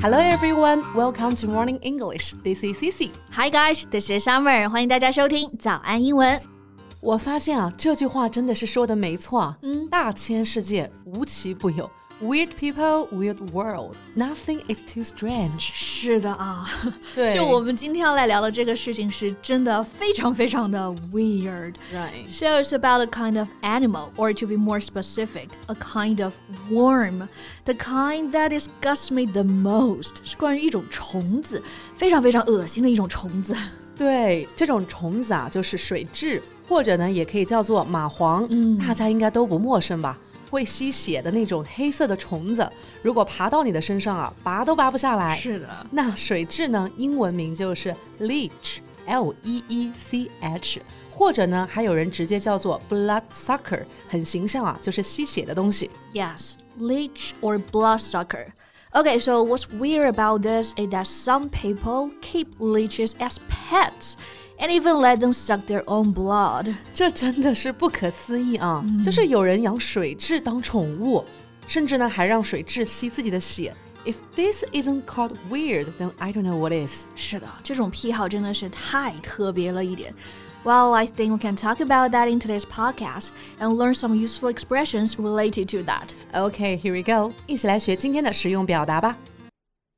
Hello everyone, welcome to Morning English. This is Cici. Hi guys, this is Summer. 欢迎大家收听早安英文。我发现啊，这句话真的是说的没错啊。嗯，大千世界无奇不有。Weird people, weird world. Nothing is too strange. 是的啊，对就我们今天要来聊的这个事情是真的非常非常的 weird. Right. So it's about a kind of animal, or to be more specific, a kind of worm. The kind that disgusts me the most 是关于一种虫子，非常非常恶心的一种虫子。对，这种虫子啊，就是水蛭，或者呢，也可以叫做蚂蟥。嗯，大家应该都不陌生吧？ 会吸血的那种黑色的虫子，如果爬到你的身上啊，拔都拔不下来。是的，那水蛭呢？英文名就是 leech，L E E C H，或者呢，还有人直接叫做 bloodsucker，很形象啊，就是吸血的东西。Yes, leech or bloodsucker. Okay, so what's weird about this is that some people keep leeches as pets and even let them suck their own blood. 这真的是不可思议啊！就是有人养水蛭当宠物，甚至呢还让水蛭吸自己的血。If this isn't called weird, then I don't know what is. 是的，这种癖好真的是太特别了一点。 Well, I think we can talk about that in today's podcast and learn some useful expressions related to that. Okay, here we go，一起来学今天的实用表达吧。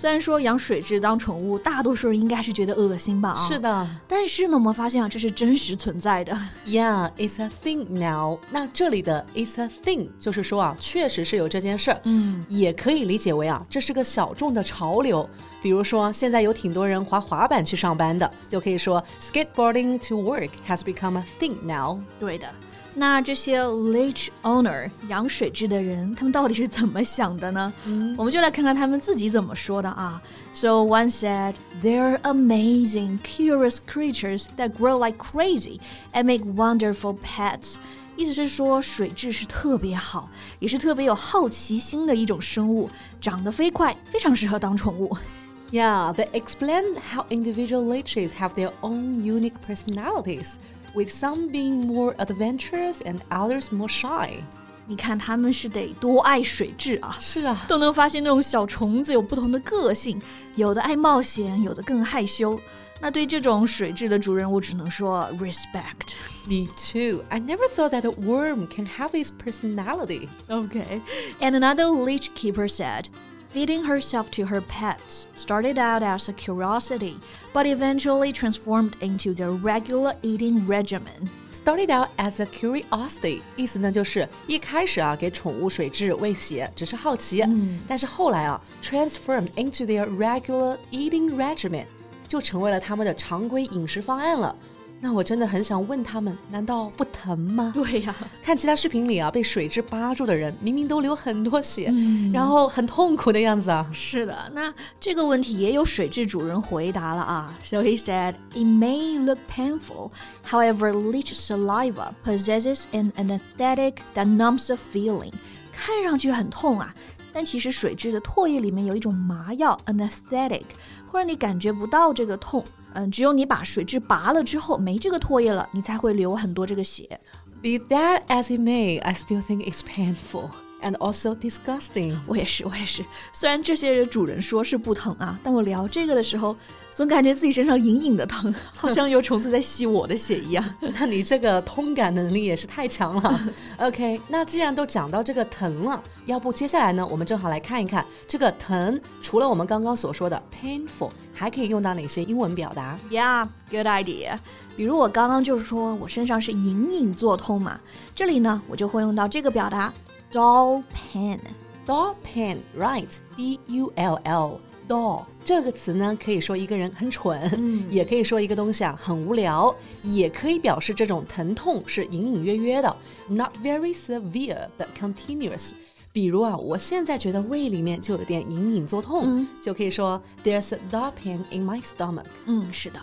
虽然说养水蛭当宠物，大多数人应该是觉得恶心吧？啊，是。的但是呢，我们发现啊，这是真实存在的。Yeah, it's a thing now。那这里的 it's a thing 就是说啊，确实是有这件事儿。嗯，也可以理解为啊，这是个小众的潮流。比如说，现在有挺多人滑滑板去上班的，就可以说 skateboarding to work has become a thing now。对的。那这些 leech owner 养水蛭的人，他们到底是怎么想的呢？我们就来看看他们自己怎么说的啊。So one said, "They're amazing, curious creatures that grow like crazy and make wonderful pets." 意思是说水蛭是特别好，也是特别有好奇心的一种生物，长得飞快，非常适合当宠物。Yeah, they explain how individual leeches have their own unique personalities with some being more adventurous and others more shy. 你看他们是得多爱水蛭啊！是啊，都能发现那种小虫子有不同的个性，有的爱冒险，有的更害羞。那对这种水蛭的主人，我只能说 respect。Me too. I never thought that a worm can have its personality. Okay. And another leech keeper said. feeding herself to her pets started out as a curiosity, but eventually transformed into their regular eating regimen. Started out as a curiosity，意思呢就是一开始啊给宠物水蛭喂血只是好奇，但是后来啊 transformed into their regular eating regimen，就成为了他们的常规饮食方案了。 那我真的很想问他们，难道不疼吗？对呀、看其他视频里啊，被水蛭扒住的人明明都流很多血，然后很痛苦的样子啊。是的，那这个问题也有水蛭主人回答了啊。So he said, it may look painful, however, leech saliva possesses an anesthetic that numbs the feeling. 看上去很痛啊， 但其实水蛭的唾液里面有一种麻药 anesthetic，会让你感觉不到这个痛。嗯，只有你把水蛭拔了之后，没这个唾液了，你才会流很多这个血。Be that as it may, I still think it's painful and also disgusting. 我也是，我也是。虽然这些主人说是不疼啊，但我聊这个的时候，总感觉自己身上隐隐的疼，好像有虫子在吸我的血一样。那你这个通感能力也是太强了。OK，那既然都讲到这个疼了，要不接下来呢，我们正好来看一看这个疼，除了我们刚刚所说的 painful，还可以用到哪些英文表达？Yeah, good idea. 比如我刚刚就是说我身上是隐隐作痛嘛，这里呢我就会用到这个表达 dull pain。dull pain right? D U L L dull 这个词呢，可以说一个人很蠢，嗯、也可以说一个东西啊很无聊，也可以表示这种疼痛是隐隐约约的，not very severe but continuous。比如啊，我现在觉得胃里面就有点隐隐作痛，嗯、就可以说 There's a dull pain in my stomach。嗯，是的。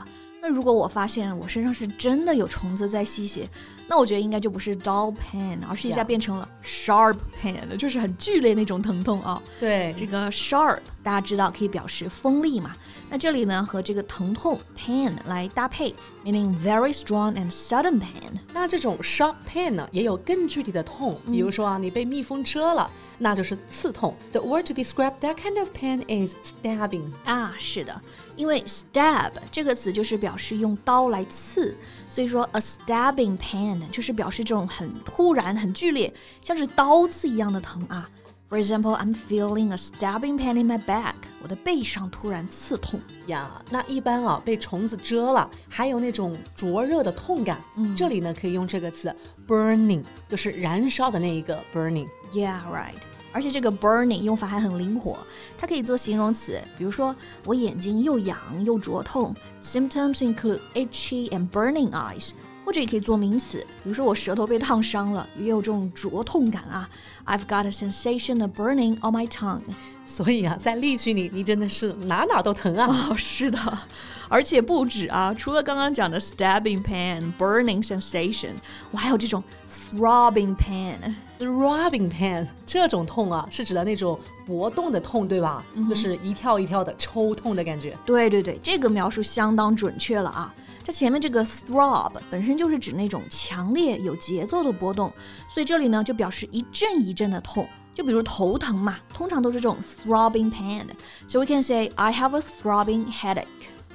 那如果我发现我身上是真的有虫子在吸血，那我觉得应该就不是 dull pain，而是一下变成了 sharp pain，就是很剧烈那种疼痛啊。对，这个 sharp 大家知道可以表示锋利嘛？那这里呢和这个疼痛 pain 来搭配，meaning very strong and sudden pain。那这种 sharp pain 呢也有更具体的痛，比如说啊你被蜜蜂蛰了，那就是刺痛。The word to describe that kind of pain is stabbing。啊，是的，因为 stab 这个词就是表示用刀来刺，所以说 a stabbing pain 就是表示这种很突然、很剧烈，像是刀刺一样的疼啊。 For example, I'm feeling a stabbing pain in my back. 我的背上突然刺痛呀。那一般啊，被虫子蛰了，还有那种灼热的痛感。嗯，这里呢可以用这个词 burning，就是燃烧的那一个 burning。Yeah, right. 而且这个 burning 用法还很灵活，它可以做形容词，比如说我眼睛又痒又灼痛。Symptoms include itchy and burning eyes. 或者也可以做名词，比如说我舌头被烫伤了，也有这种灼痛感啊。I've got a sensation of burning on my tongue。所以啊，在例句里，你真的是哪哪都疼啊。哦，是的，而且不止啊，除了刚刚讲的 stabbing pain、burning sensation，我还有这种 throbbing pain。throbbing pain 这种痛啊，是指的那种搏动的痛，对吧？就是一跳一跳的抽痛的感觉。对对对，这个描述相当准确了啊。它前面这个 throb 本身就是指那种强烈有节奏的波动，所以这里呢就表示一阵一阵的痛，就比如头疼嘛，通常都是这种 throbbing pain。So we can say I have a throbbing headache.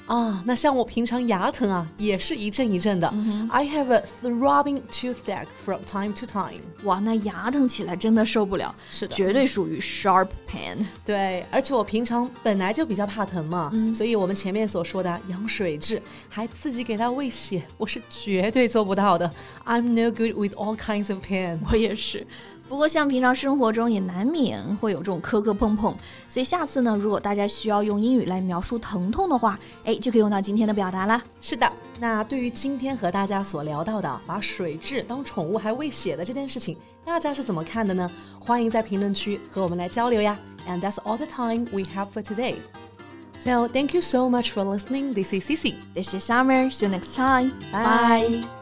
啊，那像我平常牙疼啊，也是一阵一阵的。I have a throbbing toothache from time to time。哇，那牙疼起来真的受不了，是的，绝对属于 sharp pain。对，而且我平常本来就比较怕疼嘛，所以我们前面所说的养水质，还自己给它喂血，我是绝对做不到的。I'm no good with all kinds of pain。我也是。不过，像平常生活中也难免会有这种磕磕碰碰，所以下次呢，如果大家需要用英语来描述疼痛的话，哎，就可以用到今天的表达了。是的，那对于今天和大家所聊到的把水蛭当宠物还喂血的这件事情，大家是怎么看的呢？欢迎在评论区和我们来交流呀。And that's all the time we have for today. So thank you so much for listening. This is Cici. This is Summer. See you next time. Bye.